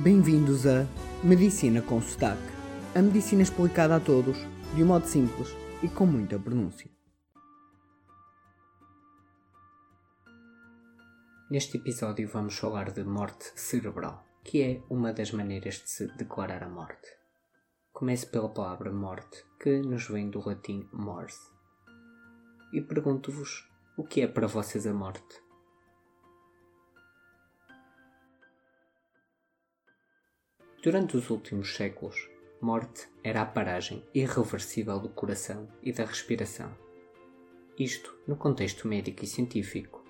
Bem-vindos a Medicina com Sotaque. A medicina explicada a todos, de um modo simples e com muita pronúncia. Neste episódio vamos falar de morte cerebral, que é uma das maneiras de se declarar a morte. Começo pela palavra morte, que nos vem do latim mors. E pergunto-vos o que é para vocês a morte? Durante os últimos séculos, morte era a paragem irreversível do coração e da respiração. Isto no contexto médico e científico,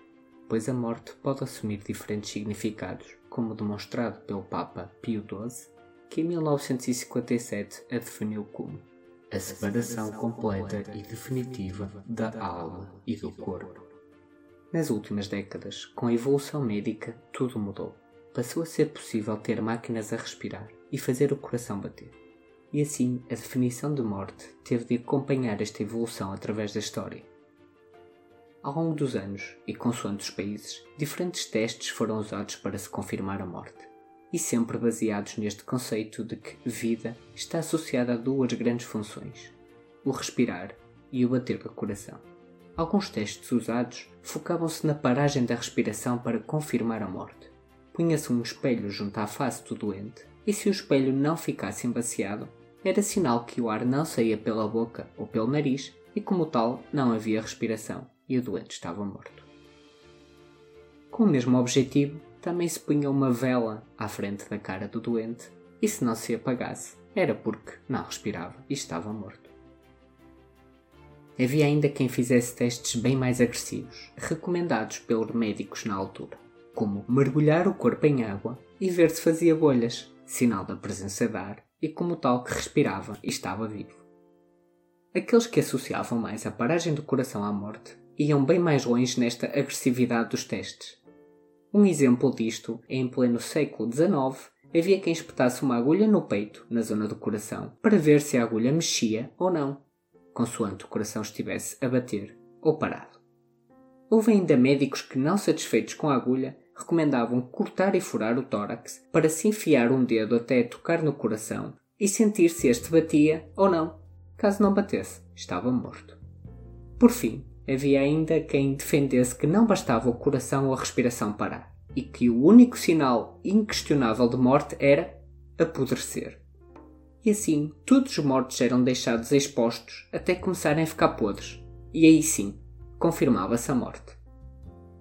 pois a morte pode assumir diferentes significados, como demonstrado pelo Papa Pio XII, que em 1957 a definiu como a separação completa e definitiva da alma e do corpo. Nas últimas décadas, com a evolução médica, tudo mudou passou a ser possível ter máquinas a respirar e fazer o coração bater. E assim, a definição de morte teve de acompanhar esta evolução através da história. Ao longo dos anos, e consoante os países, diferentes testes foram usados para se confirmar a morte, e sempre baseados neste conceito de que vida está associada a duas grandes funções: o respirar e o bater do coração. Alguns testes usados focavam-se na paragem da respiração para confirmar a morte punha-se um espelho junto à face do doente, e se o espelho não ficasse embaciado, era sinal que o ar não saía pela boca ou pelo nariz e, como tal, não havia respiração e o doente estava morto. Com o mesmo objetivo, também se punha uma vela à frente da cara do doente e, se não se apagasse, era porque não respirava e estava morto. Havia ainda quem fizesse testes bem mais agressivos, recomendados pelos médicos na altura como mergulhar o corpo em água e ver se fazia bolhas, sinal da presença de ar e como tal que respirava e estava vivo. Aqueles que associavam mais a paragem do coração à morte iam bem mais longe nesta agressividade dos testes. Um exemplo disto é em pleno século XIX havia quem espetasse uma agulha no peito, na zona do coração, para ver se a agulha mexia ou não, consoante o coração estivesse a bater ou parado. Houve ainda médicos que, não satisfeitos com a agulha, recomendavam cortar e furar o tórax para se enfiar um dedo até tocar no coração e sentir se este batia ou não. Caso não batesse, estava morto. Por fim, havia ainda quem defendesse que não bastava o coração ou a respiração parar e que o único sinal inquestionável de morte era apodrecer. E assim, todos os mortos eram deixados expostos até começarem a ficar podres. E aí sim, confirmava-se a morte.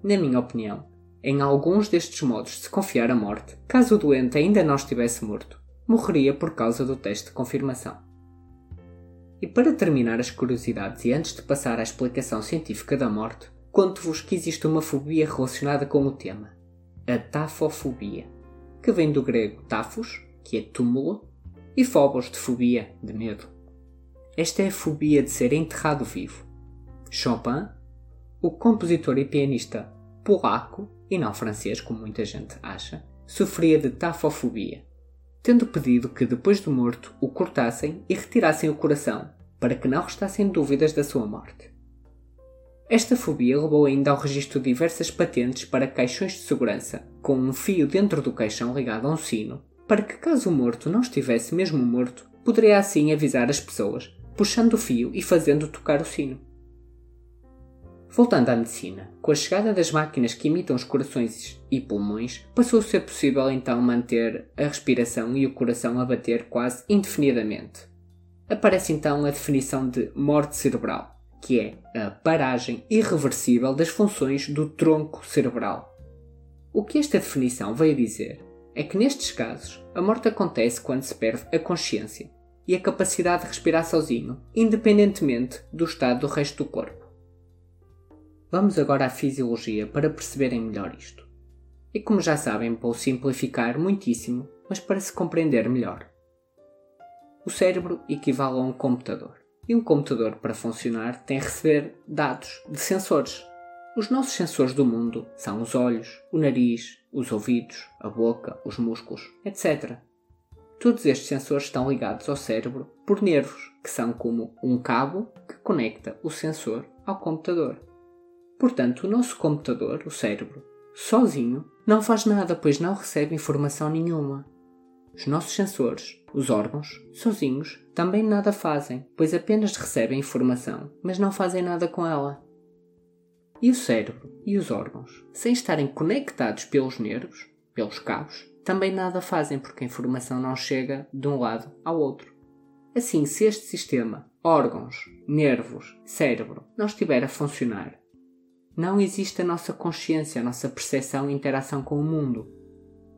Na minha opinião, em alguns destes modos de se confiar a morte, caso o doente ainda não estivesse morto, morreria por causa do teste de confirmação. E para terminar as curiosidades e antes de passar à explicação científica da morte, conto-vos que existe uma fobia relacionada com o tema, a tafofobia, que vem do grego tafos, que é túmulo, e phobos de fobia, de medo. Esta é a fobia de ser enterrado vivo. Chopin, o compositor e pianista polaco e não francês, como muita gente acha, sofria de tafofobia, tendo pedido que depois do morto o cortassem e retirassem o coração, para que não restassem dúvidas da sua morte. Esta fobia levou ainda ao registro diversas patentes para caixões de segurança, com um fio dentro do caixão ligado a um sino, para que caso o morto não estivesse mesmo morto, poderia assim avisar as pessoas, puxando o fio e fazendo tocar o sino. Voltando à medicina, com a chegada das máquinas que imitam os corações e pulmões, passou a ser possível então manter a respiração e o coração a bater quase indefinidamente. Aparece então a definição de morte cerebral, que é a paragem irreversível das funções do tronco cerebral. O que esta definição veio dizer é que nestes casos a morte acontece quando se perde a consciência e a capacidade de respirar sozinho, independentemente do estado do resto do corpo. Vamos agora à fisiologia para perceberem melhor isto. E como já sabem, vou simplificar muitíssimo, mas para se compreender melhor. O cérebro equivale a um computador. E um computador, para funcionar, tem a receber dados de sensores. Os nossos sensores do mundo são os olhos, o nariz, os ouvidos, a boca, os músculos, etc. Todos estes sensores estão ligados ao cérebro por nervos, que são como um cabo que conecta o sensor ao computador. Portanto, o nosso computador, o cérebro, sozinho, não faz nada, pois não recebe informação nenhuma. Os nossos sensores, os órgãos, sozinhos, também nada fazem, pois apenas recebem informação, mas não fazem nada com ela. E o cérebro e os órgãos, sem estarem conectados pelos nervos, pelos cabos, também nada fazem porque a informação não chega de um lado ao outro. Assim, se este sistema, órgãos, nervos, cérebro, não estiver a funcionar, não existe a nossa consciência, a nossa percepção e interação com o mundo.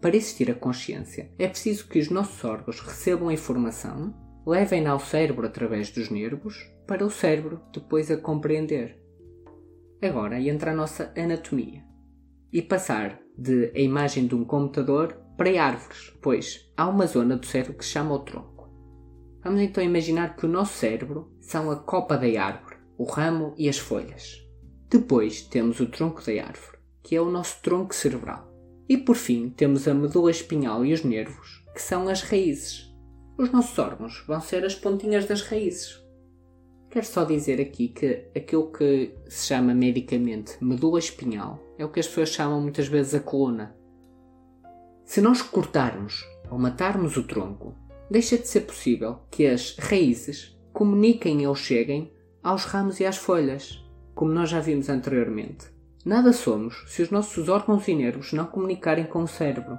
Para existir a consciência, é preciso que os nossos órgãos recebam a informação, levem-na ao cérebro através dos nervos, para o cérebro depois a compreender. Agora entra a nossa anatomia. E passar de a imagem de um computador para árvores, pois há uma zona do cérebro que se chama o tronco. Vamos então imaginar que o nosso cérebro são a copa da árvore, o ramo e as folhas. Depois temos o tronco da árvore, que é o nosso tronco cerebral. E por fim temos a medula espinhal e os nervos, que são as raízes. Os nossos órgãos vão ser as pontinhas das raízes. Quero só dizer aqui que aquilo que se chama medicamente medula espinhal é o que as pessoas chamam muitas vezes a coluna. Se nós cortarmos ou matarmos o tronco, deixa de ser possível que as raízes comuniquem ou cheguem aos ramos e às folhas, como nós já vimos anteriormente. Nada somos se os nossos órgãos e nervos não comunicarem com o cérebro.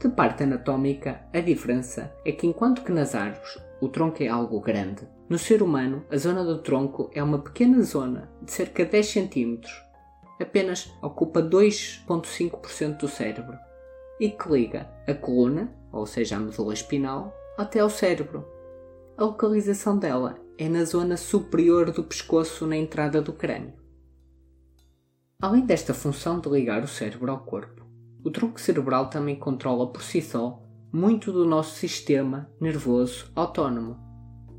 De parte anatómica, a diferença é que enquanto que nas árvores o tronco é algo grande, no ser humano a zona do tronco é uma pequena zona de cerca de 10 cm, apenas ocupa 2,5% do cérebro e que liga a coluna, ou seja, a medula espinal, até ao cérebro. A localização dela é na zona superior do pescoço na entrada do crânio. Além desta função de ligar o cérebro ao corpo, o tronco cerebral também controla por si só muito do nosso sistema nervoso autónomo,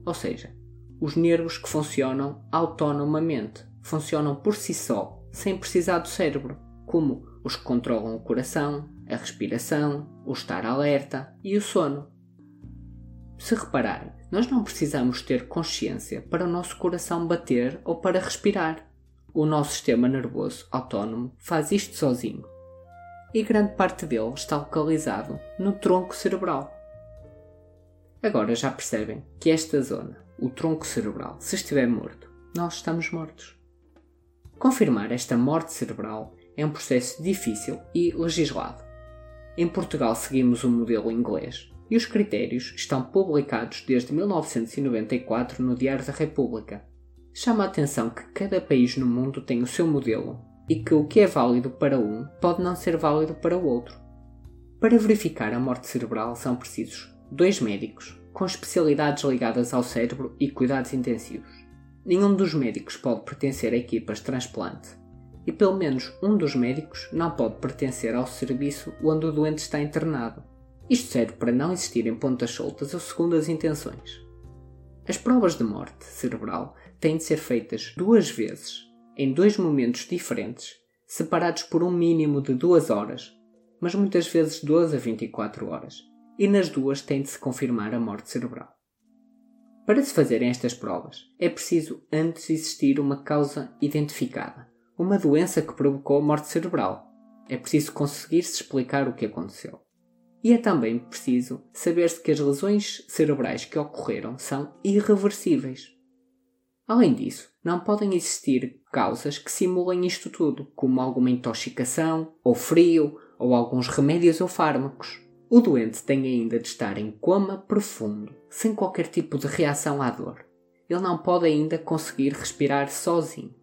ou seja, os nervos que funcionam autonomamente, funcionam por si só, sem precisar do cérebro, como os que controlam o coração, a respiração, o estar alerta e o sono. Se repararem, nós não precisamos ter consciência para o nosso coração bater ou para respirar. O nosso sistema nervoso autónomo faz isto sozinho. E grande parte dele está localizado no tronco cerebral. Agora já percebem que esta zona, o tronco cerebral, se estiver morto, nós estamos mortos. Confirmar esta morte cerebral é um processo difícil e legislado. Em Portugal seguimos o modelo inglês e os critérios estão publicados desde 1994 no Diário da República Chama a atenção que cada país no mundo tem o seu modelo e que o que é válido para um pode não ser válido para o outro. Para verificar a morte cerebral são precisos dois médicos com especialidades ligadas ao cérebro e cuidados intensivos. Nenhum dos médicos pode pertencer a equipas de transplante e pelo menos um dos médicos não pode pertencer ao serviço onde o doente está internado. Isto serve para não existirem pontas soltas ou segundas intenções. As provas de morte cerebral têm de ser feitas duas vezes, em dois momentos diferentes, separados por um mínimo de duas horas, mas muitas vezes 12 a 24 horas, e nas duas tem de se confirmar a morte cerebral. Para se fazerem estas provas, é preciso antes existir uma causa identificada, uma doença que provocou a morte cerebral. É preciso conseguir-se explicar o que aconteceu. E é também preciso saber-se que as lesões cerebrais que ocorreram são irreversíveis. Além disso, não podem existir causas que simulem isto tudo, como alguma intoxicação, ou frio, ou alguns remédios ou fármacos. O doente tem ainda de estar em coma profundo, sem qualquer tipo de reação à dor. Ele não pode ainda conseguir respirar sozinho.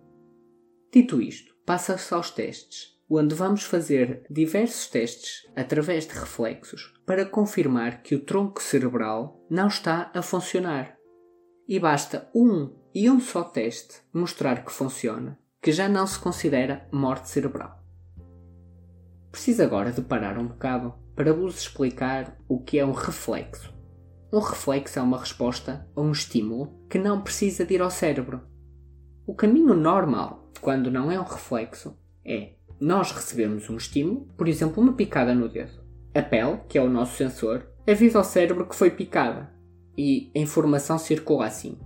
Dito isto, passa-se aos testes, onde vamos fazer diversos testes através de reflexos para confirmar que o tronco cerebral não está a funcionar. E basta um e um só teste mostrar que funciona, que já não se considera morte cerebral. Preciso agora de parar um bocado para vos explicar o que é um reflexo. Um reflexo é uma resposta a um estímulo que não precisa de ir ao cérebro. O caminho normal, quando não é um reflexo, é nós recebemos um estímulo, por exemplo, uma picada no dedo. A pele, que é o nosso sensor, avisa ao cérebro que foi picada e a informação circula assim.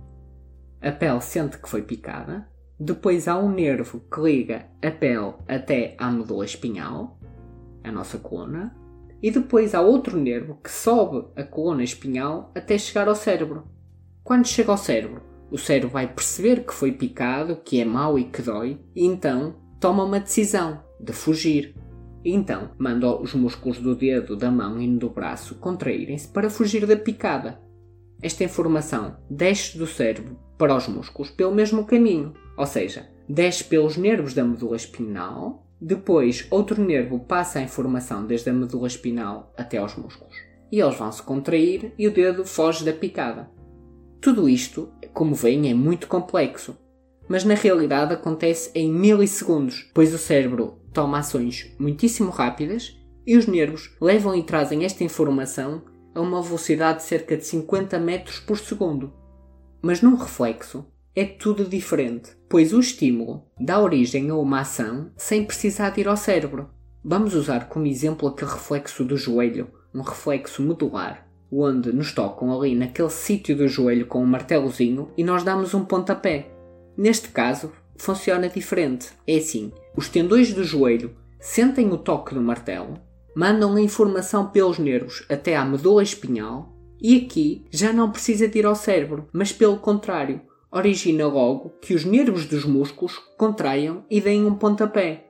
A pele sente que foi picada, depois há um nervo que liga a pele até à medula espinhal, a nossa coluna, e depois há outro nervo que sobe a coluna espinhal até chegar ao cérebro. Quando chega ao cérebro, o cérebro vai perceber que foi picado, que é mau e que dói, e então toma uma decisão de fugir. Então manda os músculos do dedo, da mão e do braço contraírem-se para fugir da picada. Esta informação desce do cérebro para os músculos pelo mesmo caminho, ou seja, desce pelos nervos da medula espinal, depois outro nervo passa a informação desde a medula espinal até aos músculos. E eles vão se contrair e o dedo foge da picada. Tudo isto, como veem, é muito complexo, mas na realidade acontece em milissegundos, pois o cérebro toma ações muitíssimo rápidas e os nervos levam e trazem esta informação a uma velocidade de cerca de 50 metros por segundo. Mas num reflexo é tudo diferente, pois o estímulo dá origem a uma ação sem precisar de ir ao cérebro. Vamos usar como exemplo aquele reflexo do joelho, um reflexo modular, onde nos tocam ali naquele sítio do joelho com um martelozinho e nós damos um pontapé. Neste caso, funciona diferente. É assim: os tendões do joelho sentem o toque do martelo mandam a informação pelos nervos até à medula espinhal e aqui já não precisa de ir ao cérebro, mas pelo contrário, origina logo que os nervos dos músculos contraiam e deem um pontapé.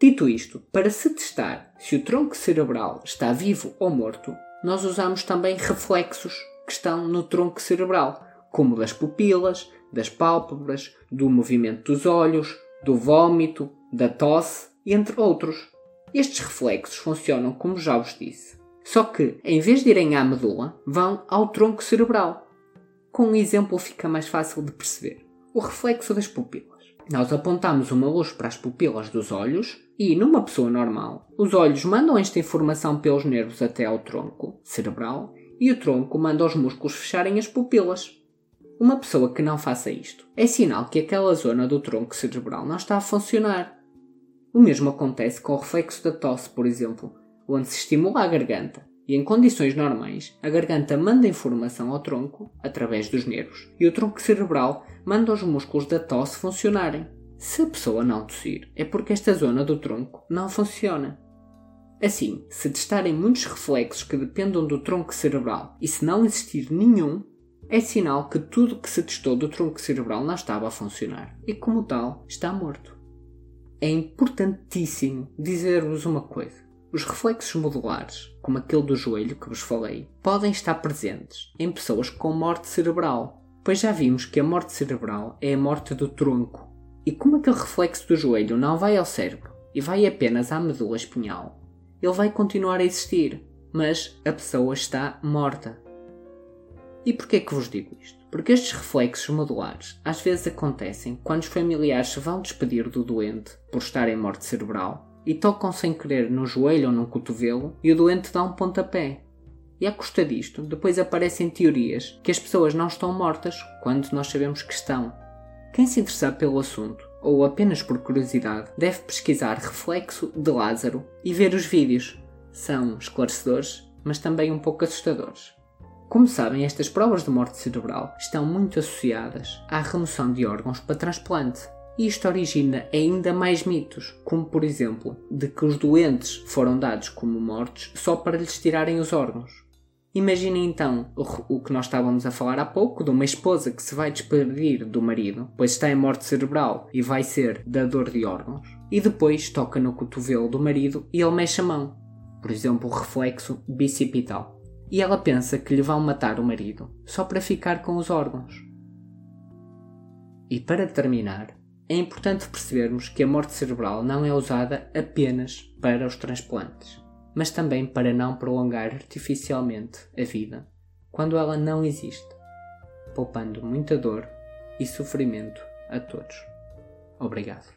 Dito isto, para se testar se o tronco cerebral está vivo ou morto, nós usamos também reflexos que estão no tronco cerebral, como das pupilas, das pálpebras, do movimento dos olhos, do vômito, da tosse, entre outros. Estes reflexos funcionam como já vos disse, só que, em vez de irem à medula, vão ao tronco cerebral. Com um exemplo fica mais fácil de perceber. O reflexo das pupilas. Nós apontamos uma luz para as pupilas dos olhos e, numa pessoa normal, os olhos mandam esta informação pelos nervos até ao tronco cerebral e o tronco manda os músculos fecharem as pupilas. Uma pessoa que não faça isto é sinal que aquela zona do tronco cerebral não está a funcionar o mesmo acontece com o reflexo da tosse, por exemplo, onde se estimula a garganta e em condições normais, a garganta manda informação ao tronco, através dos nervos, e o tronco cerebral manda os músculos da tosse funcionarem. Se a pessoa não tossir, é porque esta zona do tronco não funciona. Assim, se testarem muitos reflexos que dependam do tronco cerebral e se não existir nenhum, é sinal que tudo que se testou do tronco cerebral não estava a funcionar e, como tal, está morto é importantíssimo dizer-vos uma coisa. Os reflexos modulares, como aquele do joelho que vos falei, podem estar presentes em pessoas com morte cerebral, pois já vimos que a morte cerebral é a morte do tronco. E como aquele reflexo do joelho não vai ao cérebro e vai apenas à medula espinhal, ele vai continuar a existir, mas a pessoa está morta. E porquê que vos digo isto? Porque estes reflexos modulares às vezes acontecem quando os familiares se vão despedir do doente por estar em morte cerebral e tocam sem querer no joelho ou no cotovelo e o doente dá um pontapé. E à custa disto, depois aparecem teorias que as pessoas não estão mortas quando nós sabemos que estão. Quem se interessar pelo assunto, ou apenas por curiosidade, deve pesquisar reflexo de Lázaro e ver os vídeos. São esclarecedores, mas também um pouco assustadores. Como sabem, estas provas de morte cerebral estão muito associadas à remoção de órgãos para transplante. E isto origina ainda mais mitos, como por exemplo, de que os doentes foram dados como mortos só para lhes tirarem os órgãos. Imaginem então o que nós estávamos a falar há pouco, de uma esposa que se vai despedir do marido, pois está em morte cerebral e vai ser dador de órgãos, e depois toca no cotovelo do marido e ele mexe a mão. Por exemplo, o reflexo bicipital e ela pensa que lhe vão matar o marido só para ficar com os órgãos. E para terminar, é importante percebermos que a morte cerebral não é usada apenas para os transplantes, mas também para não prolongar artificialmente a vida quando ela não existe, poupando muita dor e sofrimento a todos. Obrigado.